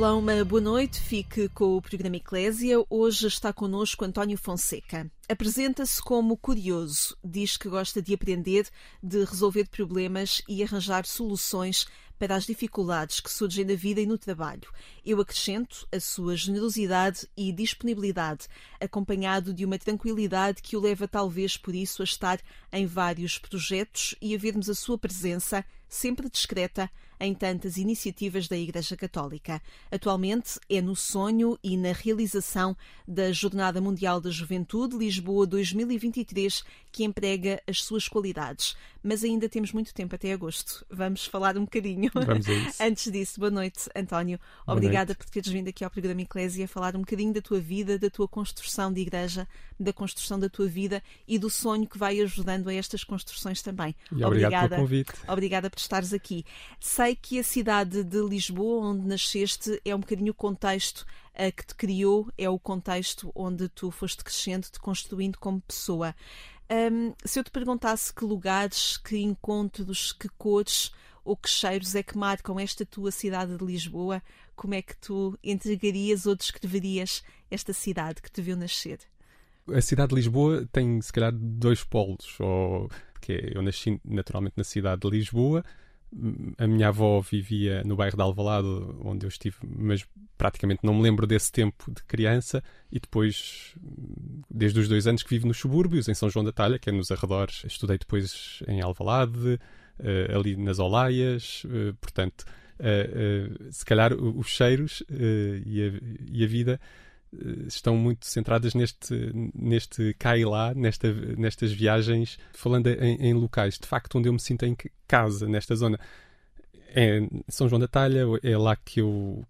Olá, uma boa noite. Fique com o programa Eclésia. Hoje está connosco António Fonseca. Apresenta-se como curioso, diz que gosta de aprender, de resolver problemas e arranjar soluções para as dificuldades que surgem na vida e no trabalho. Eu acrescento a sua generosidade e disponibilidade, acompanhado de uma tranquilidade que o leva talvez por isso a estar em vários projetos e a vermos a sua presença sempre discreta em tantas iniciativas da Igreja Católica. Atualmente é no sonho e na realização da Jornada Mundial da Juventude Lisboa 2023 que emprega as suas qualidades. Mas ainda temos muito tempo até agosto. Vamos falar um bocadinho. Vamos a isso. Antes disso, boa noite, António. Boa Obrigada noite. por teres vindo aqui ao programa Eclésia falar um bocadinho da tua vida, da tua construção de igreja, da construção da tua vida e do sonho que vai ajudando a estas construções também. E obrigado pelo convite. Obrigada por estares aqui. Sei que a cidade de Lisboa, onde nasceste, é um bocadinho o contexto que te criou, é o contexto onde tu foste crescendo, te construindo como pessoa. Um, se eu te perguntasse que lugares, que encontros, que cores ou que cheiros é que marcam esta tua cidade de Lisboa, como é que tu entregarias ou descreverias esta cidade que te viu nascer? A cidade de Lisboa tem, se calhar, dois polos. Ou, que é, eu nasci naturalmente na cidade de Lisboa, a minha avó vivia no bairro de Alvalade, onde eu estive, mas praticamente não me lembro desse tempo de criança. E depois, desde os dois anos que vivo nos subúrbios, em São João da Talha, que é nos arredores, estudei depois em Alvalade, uh, ali nas Olaias. Uh, portanto, uh, se calhar os cheiros e a, e a vida estão muito centradas neste, neste cá e lá, nesta, nestas viagens, falando em, em, locais de facto onde eu me sinto em casa, nesta zona. É São João da Talha, é lá que eu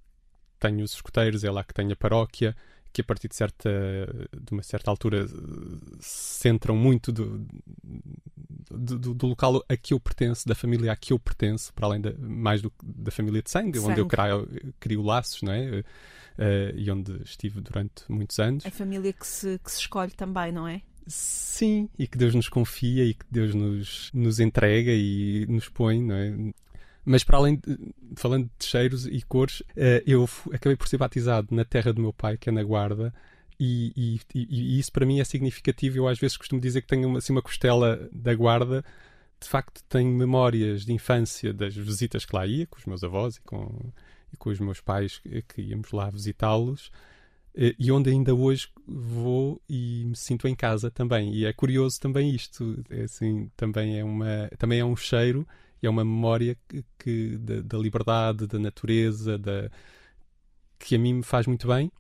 tenho os escuteiros, é lá que tenho a paróquia, que a partir de, certa, de uma certa altura centram muito do, do, do, local a que eu pertenço, da família a que eu pertenço, para além da, mais do, da família de sangue, sangue. onde eu crio, crio laços, não é? uh, e onde estive durante muitos anos. A família que se, que se escolhe também, não é? Sim, e que Deus nos confia e que Deus nos, nos entrega e nos põe, não é? Mas para além, de, falando de cheiros e cores, uh, eu acabei por ser batizado na terra do meu pai, que é na Guarda, e, e, e, isso para mim é significativo. Eu às vezes costumo dizer que tenho uma, assim, uma costela da Guarda. De facto, tenho memórias de infância das visitas que lá ia, com os meus avós e com, e com os meus pais que íamos lá visitá-los eh, e onde ainda hoje vou e me sinto em casa também e é curioso também isto é assim também é uma também é um cheiro e é uma memória que, que da, da, liberdade da natureza da que a mim me faz muito bem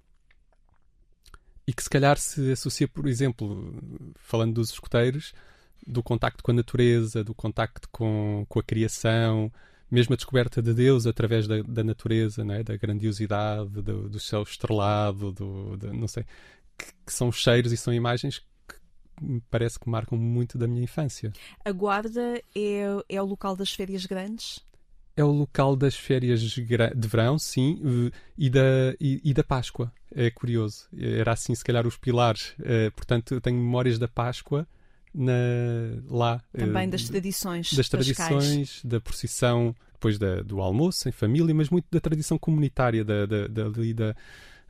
e que se calhar se associa por exemplo falando dos escuteiros do contacto com a natureza do contacto com, com a criação mesmo a descoberta de Deus através da, da natureza, né? da grandiosidade, do, do céu estrelado, do, não sei, que, que, são cheiros e são imagens parece que marcam muito da minha infância. A Guarda é, é o local das férias grandes? É o local das férias de verão, sim, e da, e, e da Páscoa. É curioso. Era assim, se calhar, os pilares. Eh, portanto, eu tenho memórias da Páscoa na, lá. Também uh, das tradições. Das tradições, da procissão, depois da, do almoço em família, mas muito da tradição comunitária, da, da, da, da,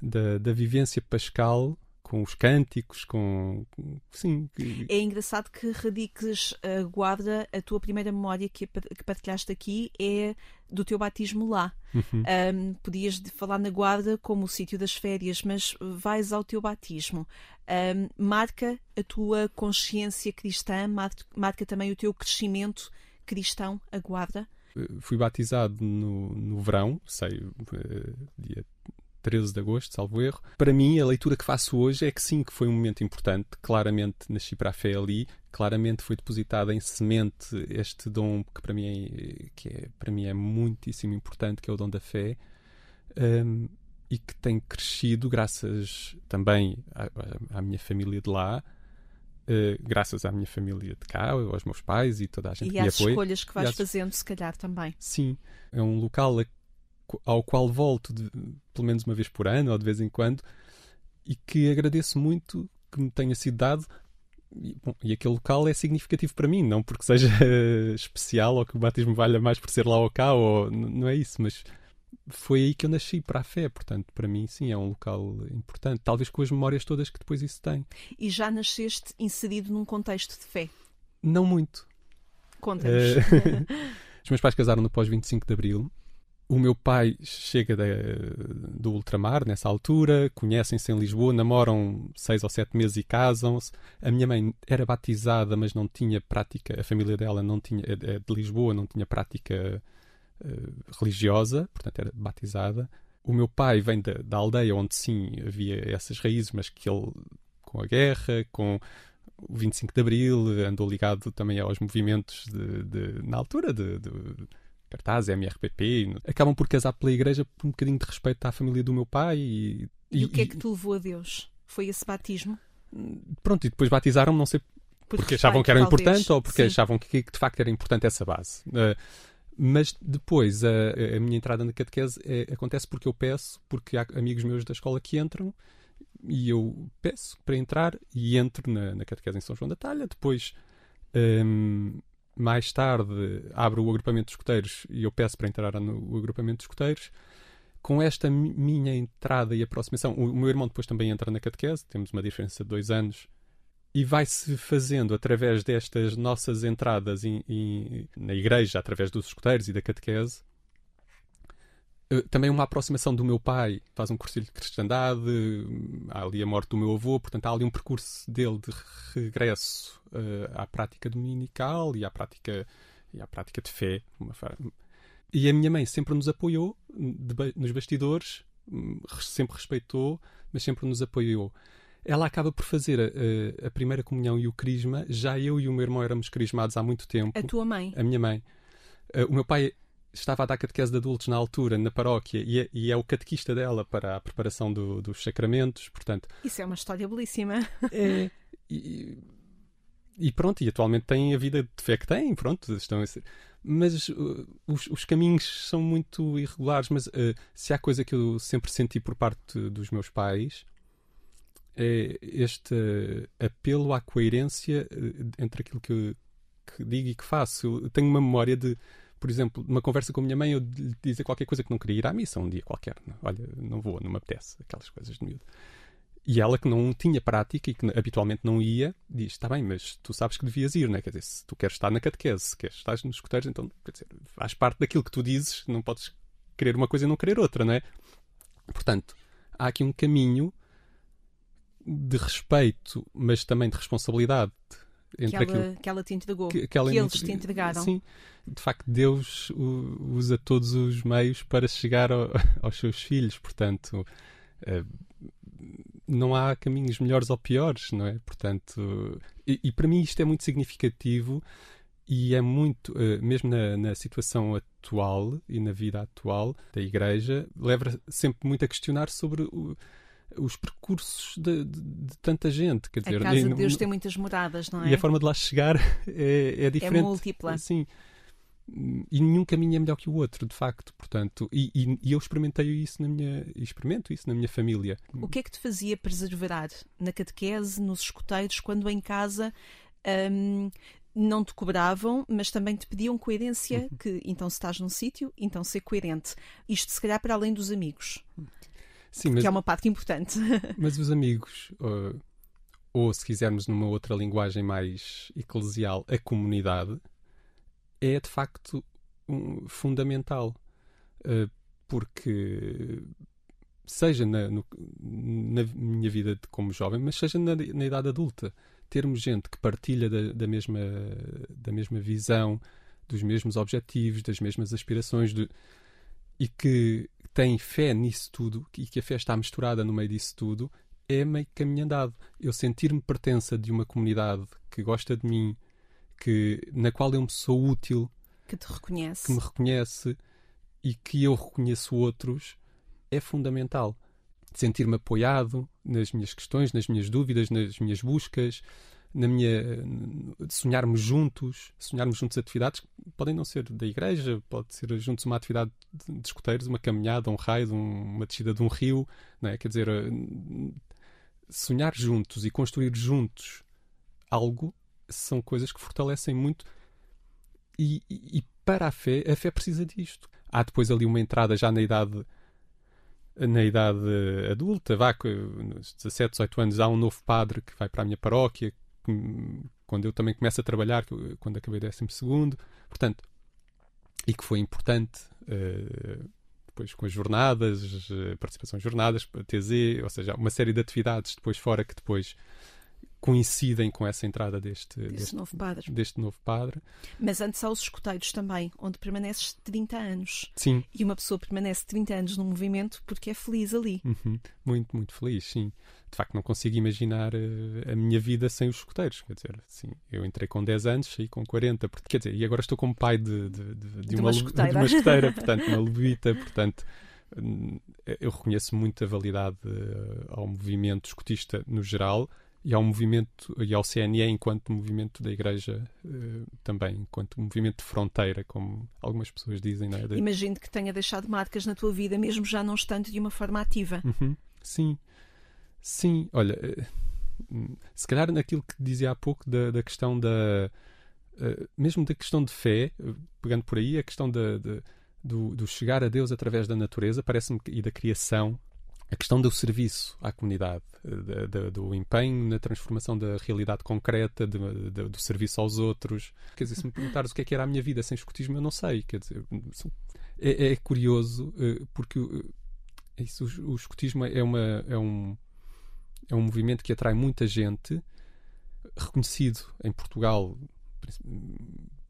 da, da vivência pascal com os cânticos, com. Sim. É engraçado que radiques a guarda, a tua primeira memória que, que partilhaste aqui é do teu batismo lá. Uhum. Um, podias falar na guarda como o sítio das férias, mas vais ao teu batismo. Um, marca a tua consciência cristã, marca, também o teu crescimento cristão, a guarda? Fui batizado no, no verão, sei, eh, dia 13 de agosto, salvo erro. Para mim, a leitura que faço hoje é que sim, que foi um momento importante. Claramente nasci para a fé ali, claramente foi depositado em semente este dom que para mim é, que é, para mim é muitíssimo importante, que é o dom da fé. Um, e que tem crescido graças também à, à minha família de lá, uh, graças à minha família de cá, aos meus pais e toda a gente e que me às apoia. escolhas que vais às... fazendo, se calhar também. Sim, é um local ao qual volto de, pelo menos uma vez por ano ou de vez em quando e que agradeço muito que me tenha sido dado. E, bom, e aquele local é significativo para mim, não porque seja especial ou que o batismo valha mais por ser lá ou cá, ou, não é isso, mas foi aí que eu nasci para a fé, portanto, para mim, sim, é um local importante, talvez com as memórias todas que depois isso tem. E já nasceste inserido num contexto de fé? Não muito. Conta-nos. Uh, os meus pais casaram no pós-25 de Abril o meu pai chega do ultramar nessa altura, conhecem-se em Lisboa, namoram seis ou sete meses e casam-se. A minha mãe era batizada, mas não tinha prática, a família dela não tinha, é, é de Lisboa, não tinha prática uh, religiosa, portanto era batizada. O meu pai vem da, da aldeia onde sim havia essas raízes, mas que ele, com a guerra, com o 25 de Abril, andou ligado também aos movimentos de, de na altura de, de cartaz, MRPP, acabam por casar pela igreja por um bocadinho de respeito à família do meu pai. E, e, e o que é que te levou a Deus? Foi esse batismo? Pronto, e depois batizaram-me, não sei por porque respeito, achavam que era talvez. importante ou porque Sim. achavam que, que, de facto era importante essa base. Uh, mas depois a, a, minha entrada na catequese é, acontece porque eu peço, porque há amigos meus da escola que entram e eu peço para entrar e entro na, na catequese em São João da Talha. Depois um, mais tarde abro o agrupamento de escuteiros e eu peço para entrar no agrupamento de escuteiros. Com esta minha entrada e aproximação, o meu irmão depois também entra na catequese, temos uma diferença de dois anos, e vai-se fazendo através destas nossas entradas in, in, na igreja, através dos escuteiros e da catequese, também uma aproximação do meu pai, faz um cursilho de cristandade, há ali a morte do meu avô, portanto há ali um percurso dele de regresso uh, à prática dominical e à prática, e à prática de fé. E a minha mãe sempre nos apoiou de, nos bastidores, hum, sempre respeitou, mas sempre nos apoiou. Ela acaba por fazer a, a, primeira comunhão e o crisma, já eu e o meu irmão éramos crismados há muito tempo. A tua mãe? A minha mãe. Uh, o meu pai estava a dar catequese de adultos na altura, na paróquia, e é, e é o catequista dela para a preparação do, dos sacramentos, portanto... Isso é uma história belíssima. É, e, e, pronto, e atualmente tem a vida de fé que tem, pronto, estão ser... Mas uh, os, os, caminhos são muito irregulares, mas uh, se há coisa que eu sempre senti por parte dos meus pais é este apelo à coerência uh, entre aquilo que, eu, que digo e que faço. Eu tenho uma memória de por exemplo, numa conversa com a minha mãe, eu dizer qualquer coisa que não queria ir à missa um dia qualquer. Olha, não vou, não me apetece, aquelas coisas de miúdo. E ela, que não tinha prática e que habitualmente não ia, diz: Está bem, mas tu sabes que devias ir, não é? Quer dizer, se tu queres estar na catequese, se queres estar nos escuteiros, então, quer dizer, faz parte daquilo que tu dizes, não podes querer uma coisa e não querer outra, não é? Portanto, há aqui um caminho de respeito, mas também de responsabilidade entre que ela, aquilo que ela te entregou, que, que, ela que eles te entregaram. Sim, de facto, Deus usa todos os meios para chegar ao, aos seus filhos, portanto, eh, não há caminhos melhores ou piores, não é? Portanto, e, e para mim isto é muito significativo e é muito, eh, mesmo na, na, situação atual e na vida atual da Igreja, leva sempre muito a questionar sobre o os percursos de, de, de, tanta gente. Quer dizer, a casa de Deus tem muitas moradas, não é? E a forma de lá chegar é, é diferente. É múltipla. Sim. E nenhum caminho é melhor que o outro, de facto. Portanto, e, e, e, eu experimentei isso na minha, experimento isso na minha família. O que é que te fazia preservar na catequese, nos escuteiros, quando em casa hum, não te cobravam, mas também te pediam coerência, uhum. que então se estás num sítio, então ser coerente. Isto se calhar para além dos amigos. Sim, mas, que é uma parte importante. Mas os amigos, ou, ou se quisermos numa outra linguagem mais eclesial, a comunidade, é de facto um, fundamental. Uh, porque seja na, no, na, minha vida como jovem, mas seja na, na, idade adulta, termos gente que partilha da, da, mesma, da mesma visão, dos mesmos objetivos, das mesmas aspirações, de, e que tem fé nisso tudo e que a fé está misturada no meio disso tudo, é meio caminho andado. Eu sentir-me pertença de uma comunidade que gosta de mim, que, na qual eu me sou útil, que te reconhece, que me reconhece e que eu reconheço outros, é fundamental. Sentir-me apoiado nas minhas questões, nas minhas dúvidas, nas minhas buscas, na minha sonharmos juntos, sonharmos juntos atividades que podem não ser da igreja, pode ser juntos uma atividade de escuteiros, uma caminhada, um raio, uma descida de um rio, não é? Quer dizer, sonhar juntos e construir juntos algo são coisas que fortalecem muito e, e, para a fé, a fé precisa disto. Há depois ali uma entrada já na idade na idade adulta, vá, nos 17, 18 anos, há um novo padre que vai para a minha paróquia, quando eu também começo a trabalhar, quando acabei o 12 segundo, portanto, e que foi importante depois com as jornadas, participação em jornadas, TZ, ou seja, uma série de atividades depois fora que depois coincidem com essa entrada deste, deste, novo padre. deste novo padre. Mas antes há os escuteiros também, onde permaneces 30 anos. Sim. E uma pessoa permanece 30 anos num movimento porque é feliz ali. Uhum. Muito, muito feliz, sim. De facto, não consigo imaginar uh, a minha vida sem os escuteiros. Quer dizer, sim, eu entrei com 10 anos, saí com 40. Porque, quer dizer, e agora estou como pai de, de, de, de uma, uma escuteira. De uma escuteira, portanto, uma levita, portanto hum, eu reconheço muito a validade uh, ao movimento escutista no geral, e ao movimento e ao CNE enquanto movimento da Igreja uh, também, enquanto movimento de fronteira, como algumas pessoas dizem. Não é? de... Imagino que tenha deixado marcas na tua vida, mesmo já não estando de uma forma ativa. Uhum. Sim, sim. Olha, uh, se calhar naquilo que dizia há pouco da, da questão da. Uh, mesmo da questão de fé, pegando por aí, a questão da, do, do chegar a Deus através da natureza, parece-me e da criação, a questão do serviço à comunidade, de, de, do empenho na transformação da realidade concreta, de, do serviço aos outros. Quer dizer, se me perguntares o que é que era a minha vida sem escutismo, eu não sei. Quer dizer, é, é curioso eh, porque é isso, o, o escutismo é, uma, é, um, é um movimento que atrai muita gente, reconhecido em Portugal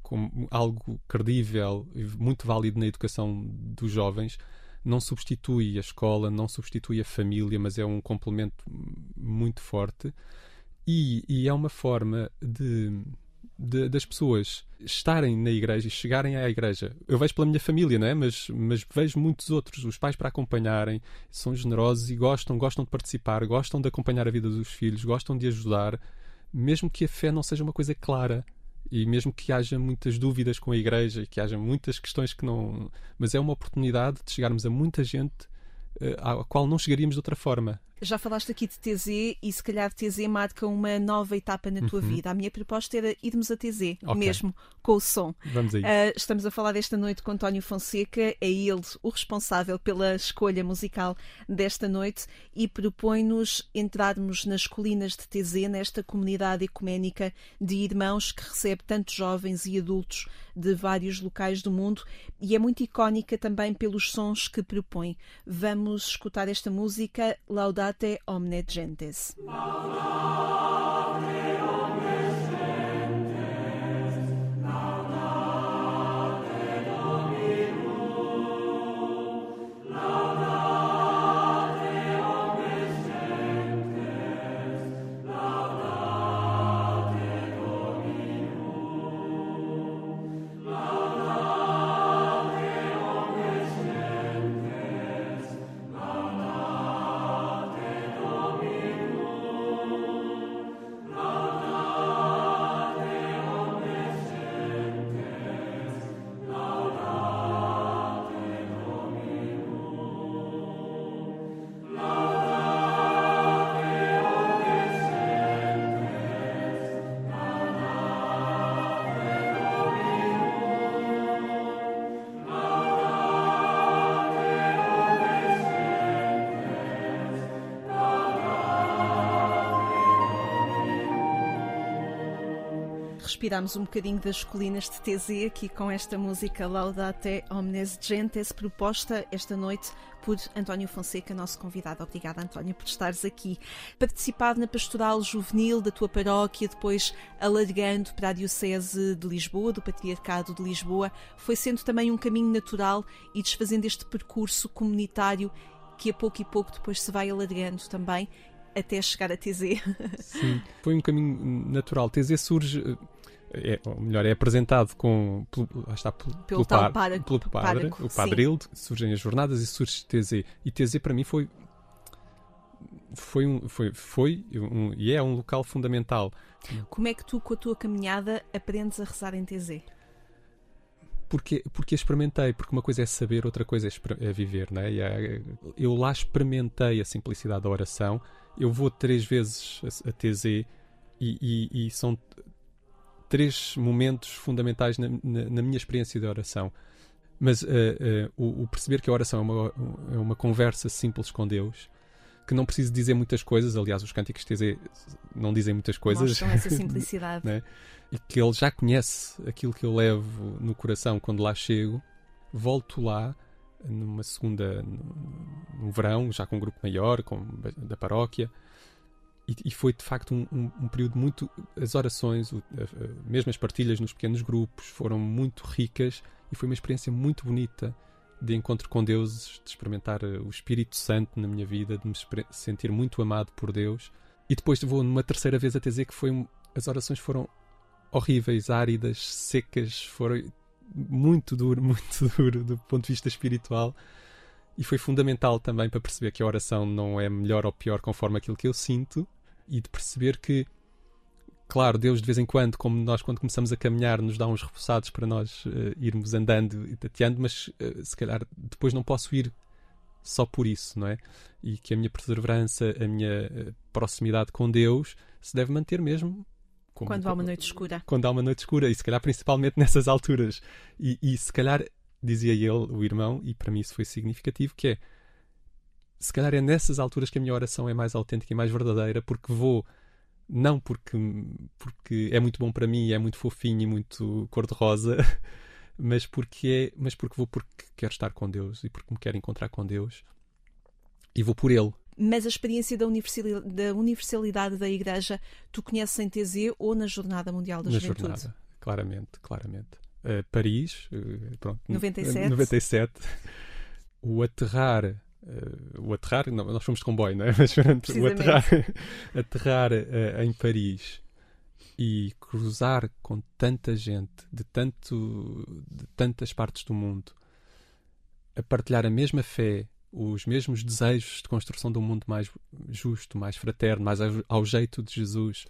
como algo credível e muito válido na educação dos jovens não substitui a escola, não substitui a família, mas é um complemento muito forte e, e é uma forma de, de, das pessoas estarem na igreja e chegarem à igreja. Eu vejo pela minha família, não é? Mas, mas vejo muitos outros, os pais para acompanharem, são generosos e gostam, gostam de participar, gostam de acompanhar a vida dos filhos, gostam de ajudar, mesmo que a fé não seja uma coisa clara e mesmo que haja muitas dúvidas com a Igreja e que haja muitas questões que não. Mas é uma oportunidade de chegarmos a muita gente uh, à qual não chegaríamos de outra forma. Já falaste aqui de TZ e se calhar TZ marca uma nova etapa na tua uhum. vida. A minha proposta era irmos a TZ, okay. mesmo, com o som. Vamos aí. Uh, estamos a falar desta noite com António Fonseca, é ele o responsável pela escolha musical desta noite e propõe-nos entrarmos nas colinas de TZ, nesta comunidade ecuménica de irmãos que recebe tantos jovens e adultos de vários locais do mundo e é muito icónica também pelos sons que propõe. Vamos escutar esta música, Laudate laudate omne gentes. Respiramos um bocadinho das colinas de TZ aqui com esta música Laudate Omnes Gentes, proposta esta noite por António Fonseca, nosso convidado. Obrigada, António, por estares aqui. Participado na pastoral juvenil da tua paróquia, depois alargando para a Diocese de Lisboa, do Patriarcado de Lisboa, foi sendo também um caminho natural e desfazendo este percurso comunitário que a pouco e pouco depois se vai alargando também até chegar a TZ. Sim, foi um caminho natural. TZ surge é, ou melhor, é apresentado com, pelo, está, pelo, pelo, par, pelo padre, o padre Hilde, surgem as jornadas e surge TZ. E TZ para mim foi foi um, foi, foi um, e é um local fundamental. Como é que tu, com a tua caminhada, aprendes a rezar em TZ? Porque, porque experimentei, porque uma coisa é saber, outra coisa é, é viver, né? É, eu lá experimentei a simplicidade da oração. Eu vou três vezes a, a TZ e, e, e, são três momentos fundamentais na, na, na minha experiência de oração. Mas uh, uh, o, o, perceber que a oração é uma, é uma conversa simples com Deus, que não preciso dizer muitas coisas, aliás, os cânticos TZ não dizem muitas coisas. Mostram essa simplicidade. né? E que Ele já conhece aquilo que eu levo no coração quando lá chego, volto lá numa segunda, no, no verão, já com um grupo maior, com, da paróquia, e, foi de facto um, um, um, período muito. As orações, o, a, mesmo as partilhas nos pequenos grupos, foram muito ricas e foi uma experiência muito bonita de encontro com Deus, de experimentar eh, o Espírito Santo na minha vida, de me sentir muito amado por Deus. E depois vou numa terceira vez a dizer que foi as orações foram horríveis, áridas, secas, foram muito duro, muito duro do ponto de vista espiritual. E foi fundamental também para perceber que a oração não é melhor ou pior conforme aquilo que eu sinto, e de perceber que, claro, Deus de vez em quando, como nós quando começamos a caminhar, nos dá uns repousados para nós uh, irmos andando e tateando, mas uh, se calhar depois não posso ir só por isso, não é? E que a minha perseverança, a minha uh, proximidade com Deus se deve manter mesmo como, quando há uma noite escura. Quando há uma noite escura, e se calhar principalmente nessas alturas. E, e, se calhar, dizia ele, o irmão, e para mim isso foi significativo, que é se calhar é nessas alturas que a minha oração é mais autêntica e mais verdadeira, porque vou, não porque, porque é muito bom para mim, é muito fofinho e muito cor-de-rosa, mas porque, é, mas porque vou porque quero estar com Deus e porque me quero encontrar com Deus e vou por Ele. Mas a experiência da universalidade, da universalidade da Igreja, tu conheces em TZ ou na Jornada Mundial da na Juventude? Na Jornada, claramente, claramente. Uh, Paris, uh, pronto, 97. 97. O aterrar uh, o aterrar, não, nós fomos de comboio, não é? Mas o aterrar, aterrar uh, em Paris e cruzar com tanta gente de, tanto, de tantas partes do mundo a partilhar a mesma fé, os mesmos desejos de construção de um mundo mais justo, mais fraterno, mais ao, ao jeito de Jesus,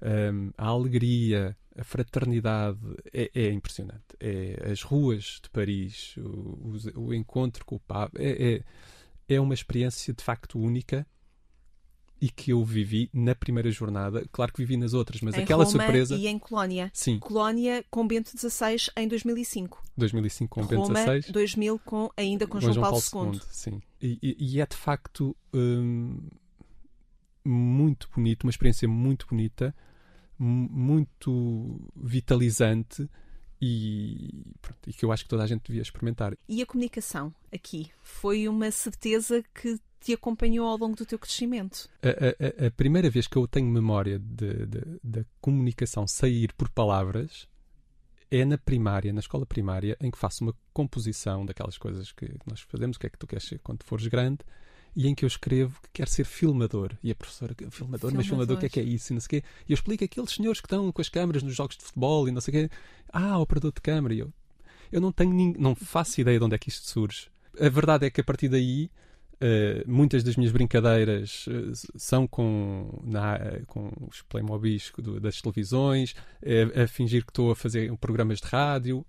um, ehm, a alegria, a fraternidade é, é, impressionante. É as ruas de Paris, o, o, o encontro com o Papa, é, é, é uma experiência de facto única e que eu vivi na primeira jornada. Claro que vivi nas outras, mas em aquela Roma surpresa. E em Colónia. Sim. Colónia com Bento XVI em 2005. 2005 com Bento Roma, XVI. 2000 com, ainda com, com João, João, Paulo, Paulo II. II. Sim. E, e, e, é de facto hum, muito bonito, uma experiência muito bonita, muito vitalizante e, pronto, e que eu acho que toda a gente devia experimentar. E a comunicação aqui foi uma certeza que te acompanhou ao longo do teu crescimento? A, a, a primeira vez que eu tenho memória da comunicação sair por palavras é na primária, na escola primária, em que faço uma composição daquelas coisas que nós fazemos, o que é que tu queres ser quando fores grande, e em que eu escrevo que quero ser filmador. E a professora, filmador, filmador. mas filmador, o que é que é isso? E não sei quê. E eu explico aqueles senhores que estão com as câmaras nos jogos de futebol e não sei o quê. Ah, operador de câmara. E eu, eu não tenho nin... não faço ideia de onde é que isto surge. A verdade é que a partir daí Uh, muitas das minhas brincadeiras uh, são com, na, uh, com os Playmobis das televisões, a fingir que estou a fazer programas de rádio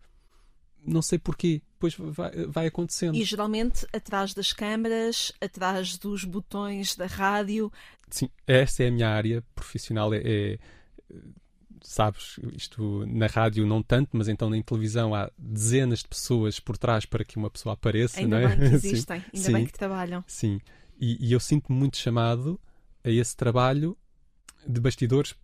não sei porquê, depois vai, vai acontecendo. E geralmente atrás das câmaras, atrás dos botões da rádio. Sim, essa é a minha área profissional. É, é, sabes, isto na rádio não tanto, mas então na televisão há dezenas de pessoas por trás para que uma pessoa apareça. Ainda não é? bem que existem, sim, ainda sim, bem que trabalham. Sim, e, e eu sinto-me muito chamado a esse trabalho de bastidores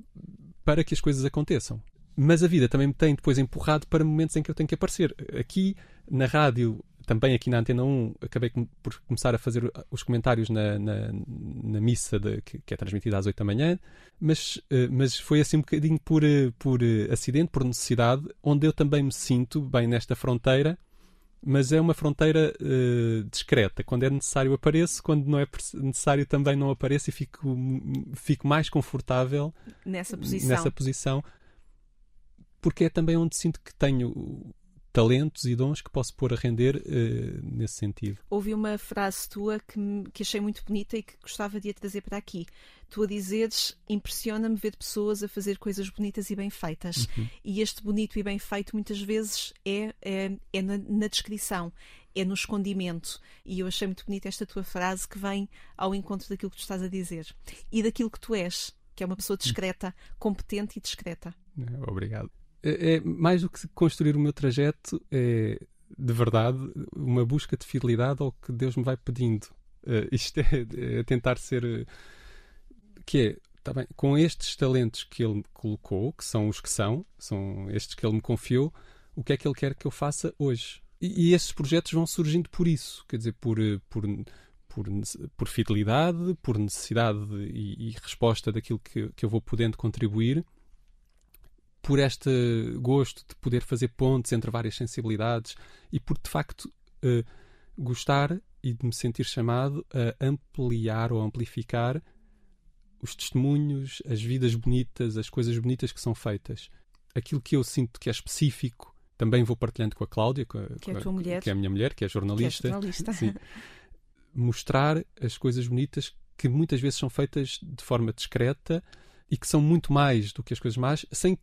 para que as coisas aconteçam mas a vida também me tem depois empurrado para momentos em que eu tenho que aparecer. Aqui na rádio, também aqui na Antena 1, acabei por começar a fazer os comentários na, na, na missa de, que, que, é transmitida às 8 da manhã, mas, uh, mas foi assim um bocadinho por, uh, por uh, acidente, por necessidade, onde eu também me sinto bem nesta fronteira mas é uma fronteira uh, discreta. Quando é necessário apareço, quando não é necessário também não apareço e fico, fico mais confortável nessa posição. nessa posição, porque é também onde sinto que tenho talentos e dons que posso pôr a render uh, nesse sentido. Ouvi uma frase tua que, que achei muito bonita e que gostava de a trazer para aqui. Tu a dizeres, impressiona-me ver pessoas a fazer coisas bonitas e bem feitas. Uhum. E este bonito e bem feito muitas vezes é, é, é na, na descrição, é no escondimento. E eu achei muito bonita esta tua frase que vem ao encontro daquilo que tu estás a dizer e daquilo que tu és, que é uma pessoa discreta, competente e discreta. Obrigado. É, é, mais do que construir o meu trajeto, é de verdade uma busca de fidelidade ao que Deus me vai pedindo. Uh, isto é, é, tentar ser. Uh, que é, tá bem, com estes talentos que Ele me colocou, que são os que são, são estes que Ele me confiou, o que é que Ele quer que eu faça hoje? E, e esses projetos vão surgindo por isso, quer dizer, por, eh, por, por, por fidelidade, por necessidade e, e resposta daquilo que, que eu vou podendo contribuir por este gosto de poder fazer pontes entre várias sensibilidades e por de facto uh, gostar e de me sentir chamado a ampliar ou amplificar os testemunhos, as vidas bonitas, as coisas bonitas que são feitas. Aquilo que eu sinto que é específico também vou partilhando com a Cláudia, com a, que, é a, mulher. que é a minha mulher, que é jornalista. Que é jornalista. Sim. Mostrar as coisas bonitas que muitas vezes são feitas de forma discreta e que são muito mais do que as coisas más, sem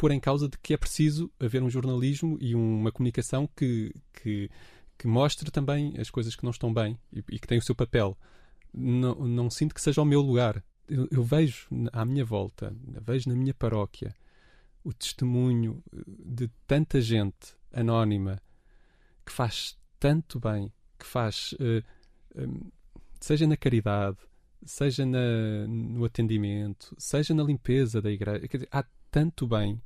pôr em causa de que é preciso haver um jornalismo e uma comunicação que, que, que mostre também as coisas que não estão bem e, e que tem o seu papel. Não, não sinto que seja o meu lugar. Eu, eu, vejo à minha volta, vejo na minha paróquia, o testemunho de tanta gente anónima que faz tanto bem, que faz, uh, um, seja na caridade, seja na, no atendimento, seja na limpeza da igreja. Dizer, há tanto bem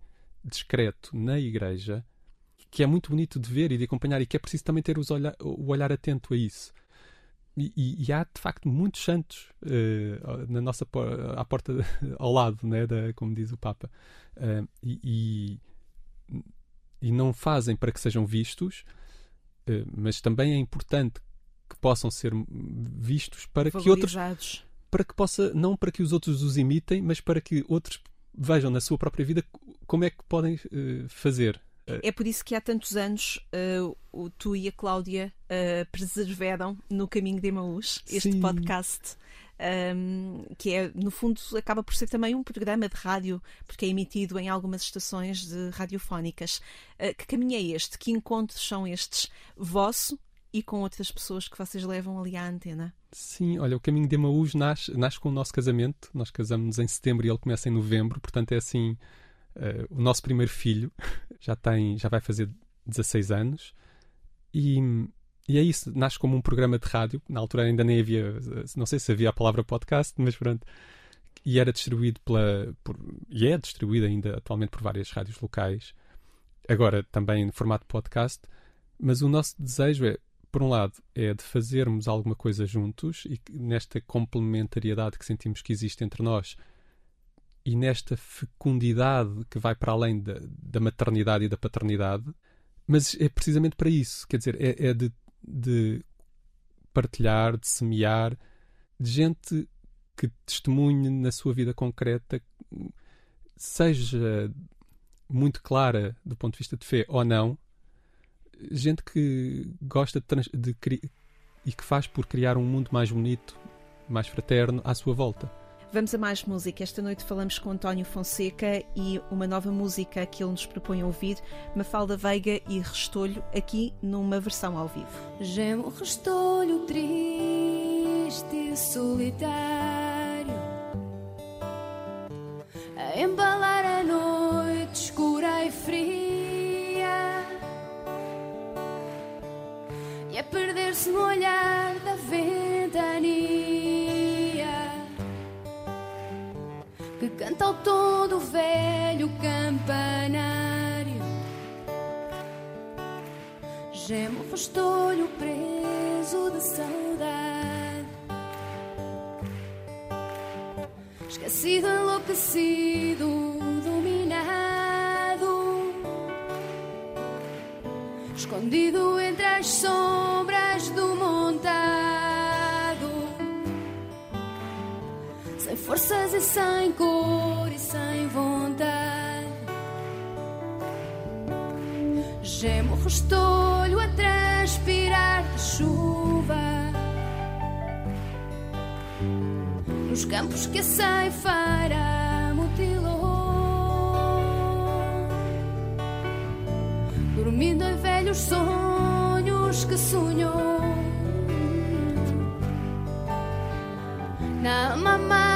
discreto na igreja que é muito bonito de ver e de acompanhar e que é preciso também ter olhar, o olhar atento a isso. E, e, e há de facto muitos santos uh, na nossa à porta ao lado, né, da, como diz o Papa, uh, e, e, não fazem para que sejam vistos, uh, mas também é importante que possam ser vistos para que outros para que possa não para que os outros os imitem, mas para que outros vejam na sua própria vida como é que podem uh, fazer. É por isso que há tantos anos uh, o, tu e a Cláudia uh, preservaram no caminho de Emaús este Sim. podcast. Um, que é, no fundo, acaba por ser também um programa de rádio, porque é emitido em algumas estações de radiofónicas. Uh, que caminho é este? Que encontros são estes? Vosso e com outras pessoas que vocês levam ali à antena? Sim, olha, o caminho de Emaús nasce, nasce com o nosso casamento. Nós casamos em setembro e ele começa em novembro, portanto é assim. Uh, o nosso primeiro filho já tem, já vai fazer 16 anos e, e é isso, nasce como um programa de rádio. Na altura ainda nem havia, não sei se havia a palavra podcast, mas pronto. E era distribuído pela. Por, e é distribuído ainda atualmente por várias rádios locais. Agora também em formato podcast. Mas o nosso desejo é por um lado, é de fazermos alguma coisa juntos e nesta complementariedade que sentimos que existe entre nós e nesta fecundidade que vai para além da, da maternidade e da paternidade, mas é precisamente para isso, quer dizer, é, é de, de partilhar, de semear, de gente que testemunhe na sua vida concreta, seja muito clara do ponto de vista de fé ou não, gente que gosta de, de, e que faz por criar um mundo mais bonito, mais fraterno à sua volta. Vamos a mais música. Esta noite falamos com António Fonseca e uma nova música que ele nos propõe ouvir, Mafalda Veiga e Restolho, aqui numa versão ao vivo. Gemo Restolho triste e solitário a embalar a noite escura e fria e a perder-se no olhar Então ao tom do velho campanário. gemo o preso de saudade. Esquecido, enlouquecido, dominado. Escondido entre as sombras do mundo. Forças e sem cor e sem vontade. Gemo restolho a transpirar de chuva. Nos campos que a ceifeira mutilou. Dormindo em velhos sonhos que sonhou. Na mágoa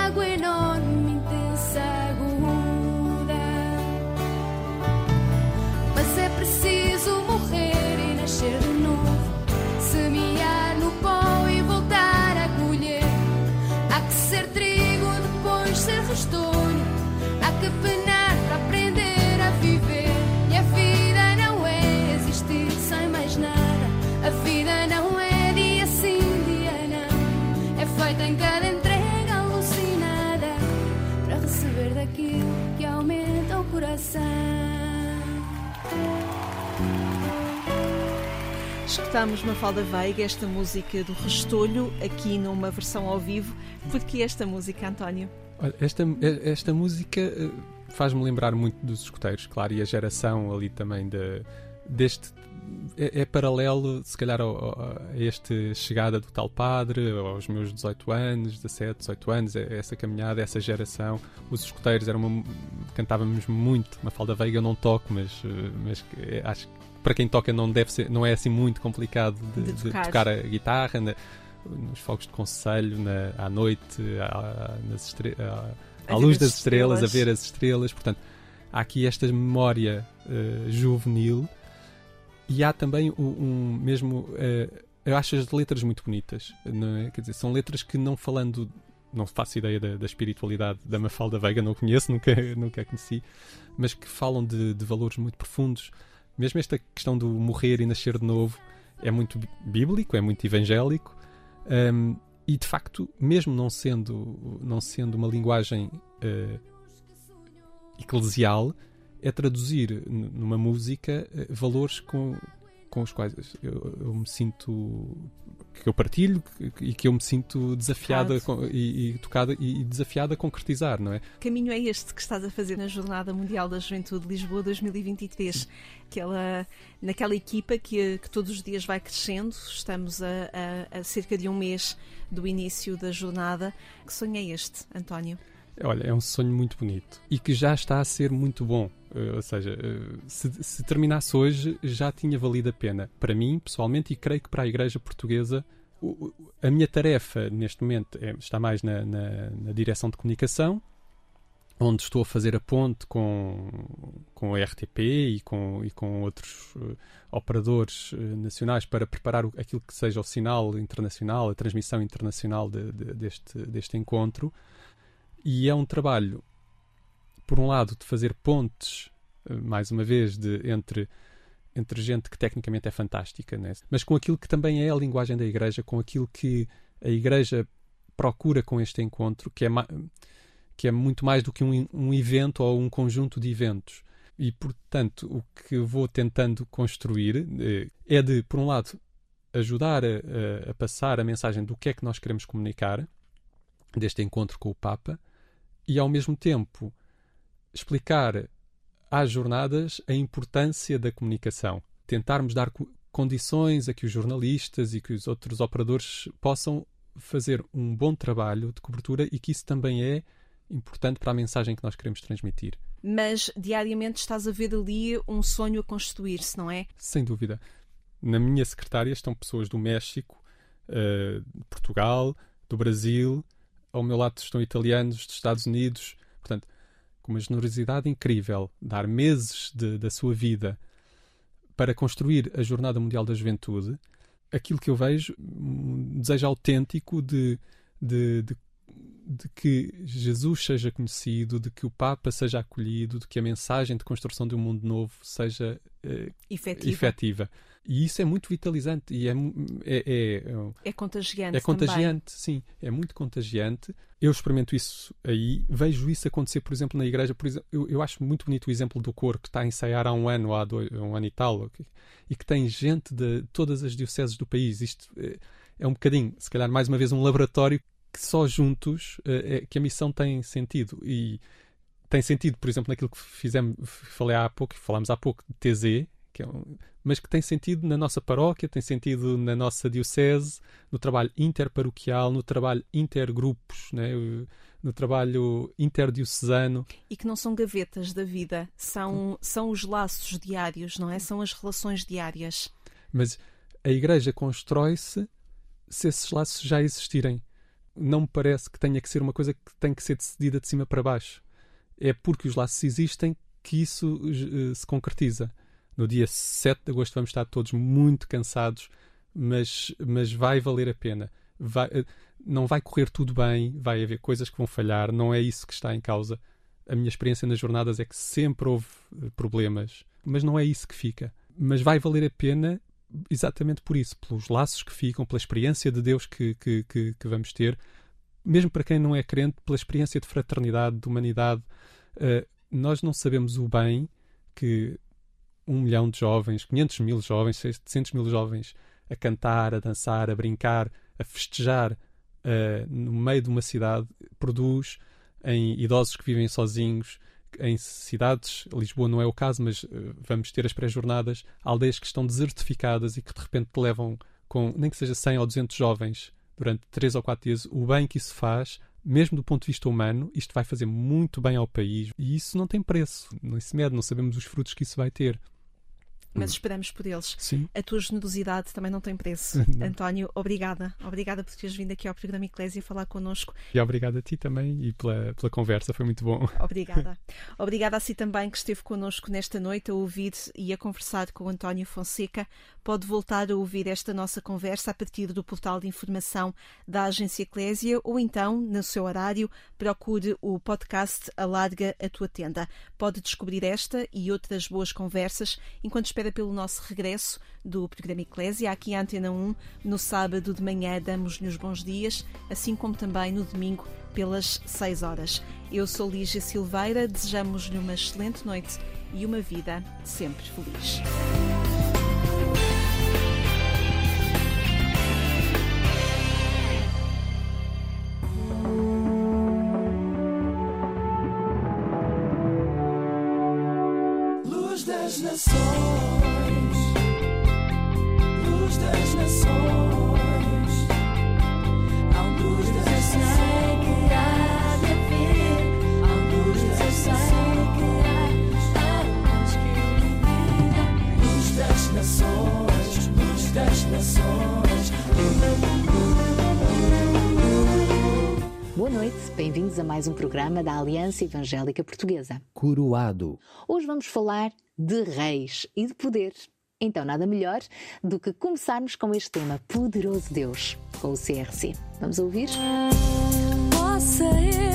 coração. Escutamos Mafalda Veiga, esta música do Restolho, aqui numa versão ao vivo. Porquê esta música, António? Olha, esta, esta música eh, faz-me lembrar muito dos escuteiros, claro, e a geração ali também de, deste. É, é paralelo, se calhar, ao, ao- a este chegada do tal padre, aos meus 18 anos, 17, 18 anos, é- essa caminhada, essa geração. Os escuteiros eram uma, cantávamos muito. Uma falda veiga eu não toco, mas, eh, mas eh, acho que para quem toca não deve ser, não é assim muito complicado de, De de tocar. tocar a guitarra. na- nos fogos de conselho, na, à noite, à, à- A à luz as das estrelas, a estrelas. ver as estrelas. Portanto, há aqui esta memória eh, juvenil e há também um, um mesmo. eh, eu acho as letras muito bonitas, é? Quer dizer, são letras que não falando. Não faço ideia da, da espiritualidade da Mafalda Veiga, não conheço, nunca, nunca a conheci, mas que falam de, de valores muito profundos. Mesmo esta questão do morrer e nascer de novo é muito bí- bíblico, é muito evangélico, hum, e de facto, mesmo não sendo, não sendo uma linguagem eh, eclesial, é traduzir numa música eh, valores com, com os quais eu, eu me sinto que eu partilho que- e que eu me sinto desafiada com- e, e tocada e, desafiada a concretizar, não é? Que caminho é este que estás a fazer na Jornada Mundial da Juventude de Lisboa 2023? Aquela, naquela equipa que, que todos os dias vai crescendo, estamos a, a- a cerca de um mês do início da jornada. Que sonho é este, António? Olha, é um sonho muito bonito e que já está a ser muito bom. Eh, ou seja, eh, se, se terminasse hoje, já tinha valido a pena. Para mim, pessoalmente, e creio que para a Igreja Portuguesa, o- a minha tarefa neste momento é- está mais na, na- na direção de comunicação, onde estou a fazer a ponte com, com a RTP e com, e com outros eh, operadores nacionais para preparar aquilo que seja o sinal internacional, a transmissão internacional de- de- deste, deste encontro. E é um trabalho, por um lado, de fazer pontes, eh, mais uma vez, de, entre, entre gente que tecnicamente é fantástica, né? mas com aquilo que também é a linguagem da Igreja, com aquilo que a Igreja procura com este encontro, que é, que é muito mais do que um, um evento ou um conjunto de eventos. E, portanto, o que vou tentando construir eh, é de, por um lado, ajudar a- a passar a mensagem do que é que nós queremos comunicar deste encontro com o Papa e, ao mesmo tempo, explicar às jornadas a importância da comunicação. Tentarmos dar co- condições a que os jornalistas e que os outros operadores possam fazer um bom trabalho de cobertura e que isso também é importante para a mensagem que nós queremos transmitir. Mas diariamente estás a ver ali um sonho a constituir-se, não é? Sem dúvida. Na minha secretária estão pessoas do México, eh, de Portugal, do Brasil, ao meu lado estão italianos, dos Estados Unidos. Portanto, com uma generosidade incrível, dar meses de- da sua vida para construir a Jornada Mundial da Juventude, aquilo que eu vejo, um desejo autêntico de, de, de, de que Jesus seja conhecido, de que o Papa seja acolhido, de que a mensagem de construção de um mundo novo seja uh, efetiva. efetiva. E isso é muito vitalizante e é, é, é, é contagiante. É contagiante, também. sim. É muito contagiante. Eu experimento isso aí, vejo isso acontecer, por exemplo, na igreja. Por exemplo, eu, eu acho muito bonito o exemplo do coro que está a ensaiar há um ano, há dois, um ano e tal, okay? e que tem gente de todas as dioceses do país. Isto é, é um bocadinho, se calhar, mais uma vez, um laboratório que só juntos é, que a missão tem sentido. E tem sentido, por exemplo, naquilo que fizemos, falei há pouco, falámos há pouco de TZ, que é um, mas que tem sentido na nossa paróquia, tem sentido na nossa diocese, no trabalho interparoquial, no trabalho intergrupos, né? no trabalho interdiocesano. E que não são gavetas da vida, são, são os laços diários, não é? São as relações diárias. Mas a Igreja constrói-se se esses laços já existirem. Não me parece que tenha que ser uma coisa que tem que ser decidida de cima para baixo. É porque os laços existem que isso uh, se concretiza. No dia 7 de agosto vamos estar todos muito cansados, mas, mas vai valer a pena. Vai, eh, não vai correr tudo bem, vai haver coisas que vão falhar, não é isso que está em causa. A minha experiência nas jornadas é que sempre houve eh, problemas, mas não é isso que fica. Mas vai valer a pena exatamente por isso, pelos laços que ficam, pela experiência de Deus que, que, que, que vamos ter, mesmo para quem não é crente, pela experiência de fraternidade, de humanidade. Uh, nós não sabemos o bem que um milhão de jovens, 500 mil jovens, 700 mil jovens a cantar, a dançar, a brincar, a festejar uh, no meio de uma cidade, produz em idosos que vivem sozinhos, em cidades, Lisboa não é o caso, mas uh, vamos ter as pré-jornadas, aldeias que estão desertificadas e que de repente levam com, nem que seja 100 ou 200 jovens durante 3 ou 4 dias, o bem que isso faz, mesmo do ponto de vista humano, isto vai fazer muito bem ao país. E isso não tem preço, não se mede, não sabemos os frutos que isso vai ter mas hum. esperamos por eles. Sim. A tua generosidade também não tem preço. António, obrigada. Obrigada por teres vindo aqui ao programa Eclésia falar connosco. E obrigada a ti também e pela, pela conversa, foi muito bom. Obrigada. obrigada a si também que esteve connosco nesta noite a ouvir e a conversar com o António Fonseca. Pode voltar a ouvir esta nossa conversa a partir do portal de informação da Agência Eclésia ou então, no seu horário, procure o podcast Alarga a Tua Tenda. Pode descobrir esta e outras boas conversas enquanto espera pelo nosso regresso do programa Eclésia, aqui à Antena 1. No sábado de manhã damos-lhe os bons dias, assim como também no domingo pelas 6 horas. Eu sou Lígia Silveira, desejamos-lhe uma excelente noite e uma vida sempre feliz. Programa da Aliança Evangélica Portuguesa. Coroado. Hoje vamos falar de reis e de poder. Então, nada melhor do que começarmos com este tema Poderoso Deus, com o CRC. Vamos ouvir? Possa eu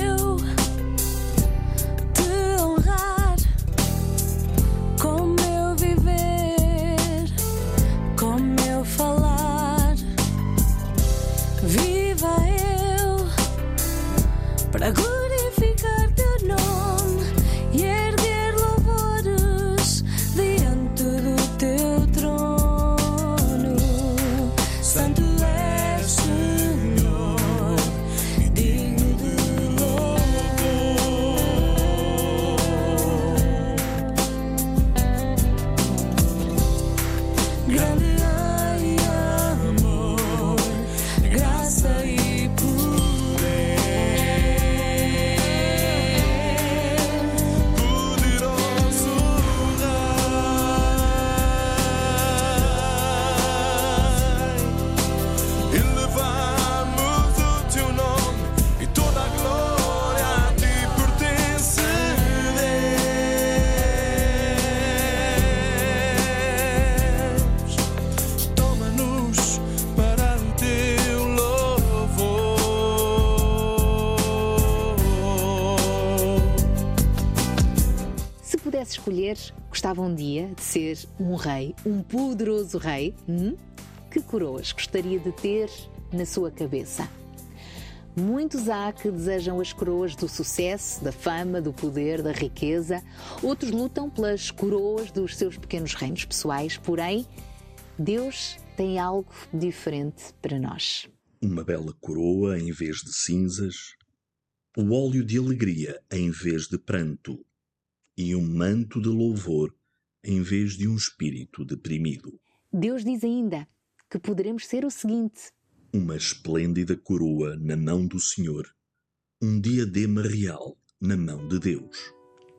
ser um rei, um poderoso rei, hum? que coroas gostaria de ter na sua cabeça? Muitos há que desejam as coroas do sucesso, da fama, do poder, da riqueza. Outros lutam pelas coroas dos seus pequenos reinos pessoais. Porém, Deus tem algo diferente para nós. Uma bela coroa em vez de cinzas, o óleo de alegria em vez de pranto, e um manto de louvor em vez de um espírito deprimido. Deus diz ainda que poderemos ser o seguinte: uma esplêndida coroa na mão do Senhor, um diadema real na mão de Deus.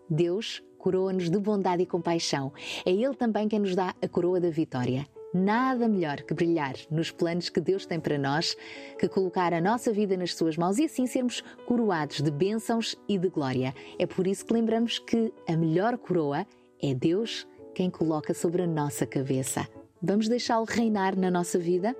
Deus coroa-nos de bondade e compaixão. É Ele também quem nos dá a coroa da vitória. Nada melhor que brilhar nos planos que Deus tem para nós, que colocar a nossa vida nas Suas mãos e assim sermos coroados de bênçãos e de glória. É por isso que lembramos que a melhor coroa é Deus quem coloca sobre a nossa cabeça. Vamos deixá-lo reinar na nossa vida?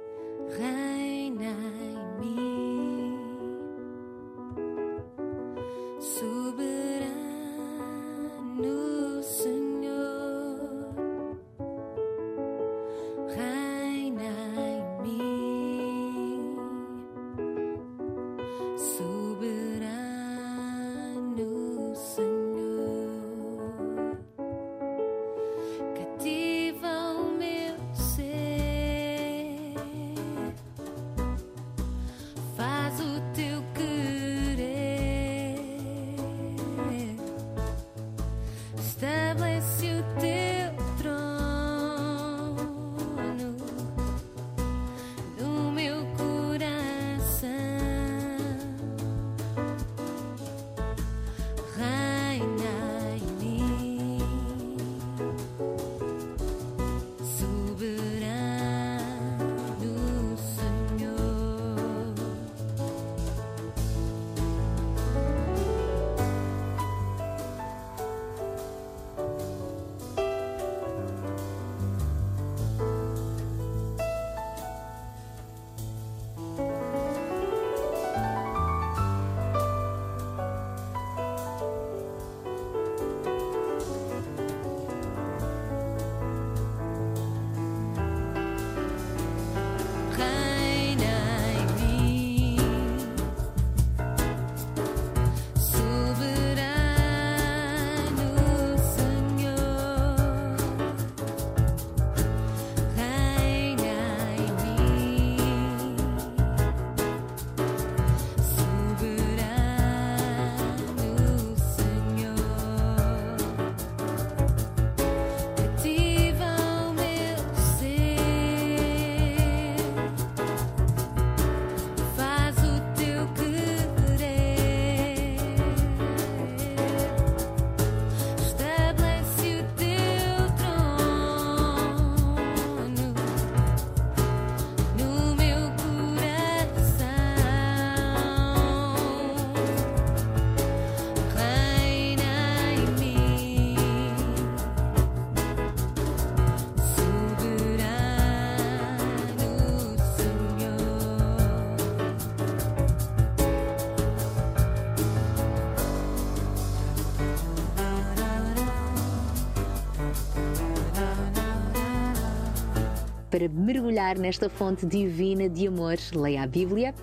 Para mergulhar nesta fonte divina de amor. Leia a Bíblia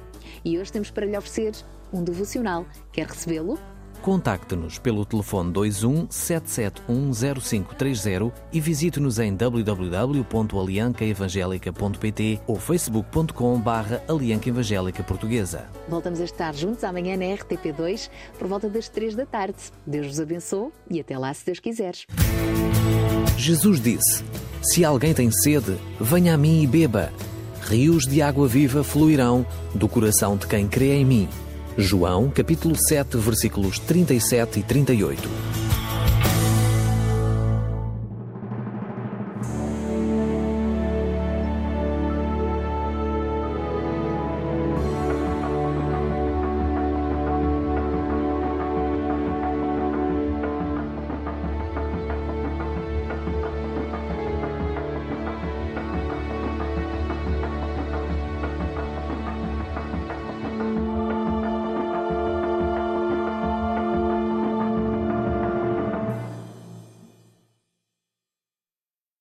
e hoje temos para lhe oferecer um devocional. Quer recebê-lo? Contacte-nos pelo telefone 21 7710530 e visite-nos em www.aliancaevangelica.pt ou facebook.com barra Alianca Evangélica Portuguesa. Voltamos a estar juntos amanhã na RTP2 por volta das 3 da tarde. Deus vos abençoe e até lá se Deus quiseres. Jesus disse: Se alguém tem sede, venha a mim e beba. Rios de água viva fluirão do coração de quem crê em mim. João, capítulo 7, versículos 37 e 38.